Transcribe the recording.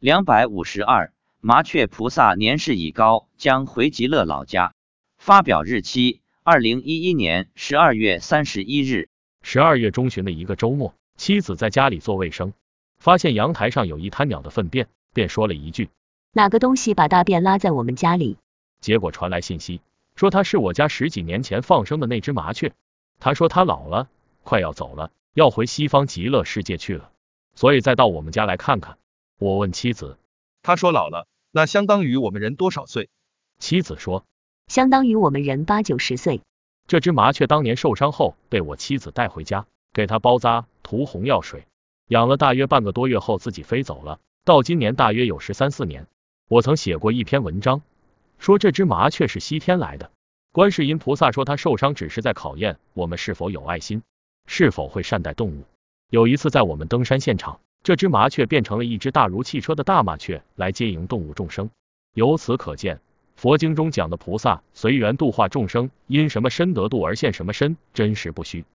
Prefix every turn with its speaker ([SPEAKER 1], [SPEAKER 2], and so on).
[SPEAKER 1] 两百五十二，麻雀菩萨年事已高，将回极乐老家。发表日期：二零一一年十二月三十一日。
[SPEAKER 2] 十二月中旬的一个周末，妻子在家里做卫生，发现阳台上有一滩鸟的粪便，便说了一句：“
[SPEAKER 3] 哪个东西把大便拉在我们家里？”
[SPEAKER 2] 结果传来信息，说他是我家十几年前放生的那只麻雀。他说他老了，快要走了，要回西方极乐世界去了，所以再到我们家来看看。我问妻子，
[SPEAKER 4] 他说老了，那相当于我们人多少岁？
[SPEAKER 2] 妻子说，
[SPEAKER 3] 相当于我们人八九十岁。
[SPEAKER 2] 这只麻雀当年受伤后被我妻子带回家，给它包扎、涂红药水，养了大约半个多月后自己飞走了。到今年大约有十三四年。我曾写过一篇文章，说这只麻雀是西天来的。观世音菩萨说他受伤只是在考验我们是否有爱心，是否会善待动物。有一次在我们登山现场，这只麻雀变成了一只大如汽车的大麻雀来接迎动物众生。由此可见。佛经中讲的菩萨随缘度化众生，因什么身得度而现什么身，真实不虚。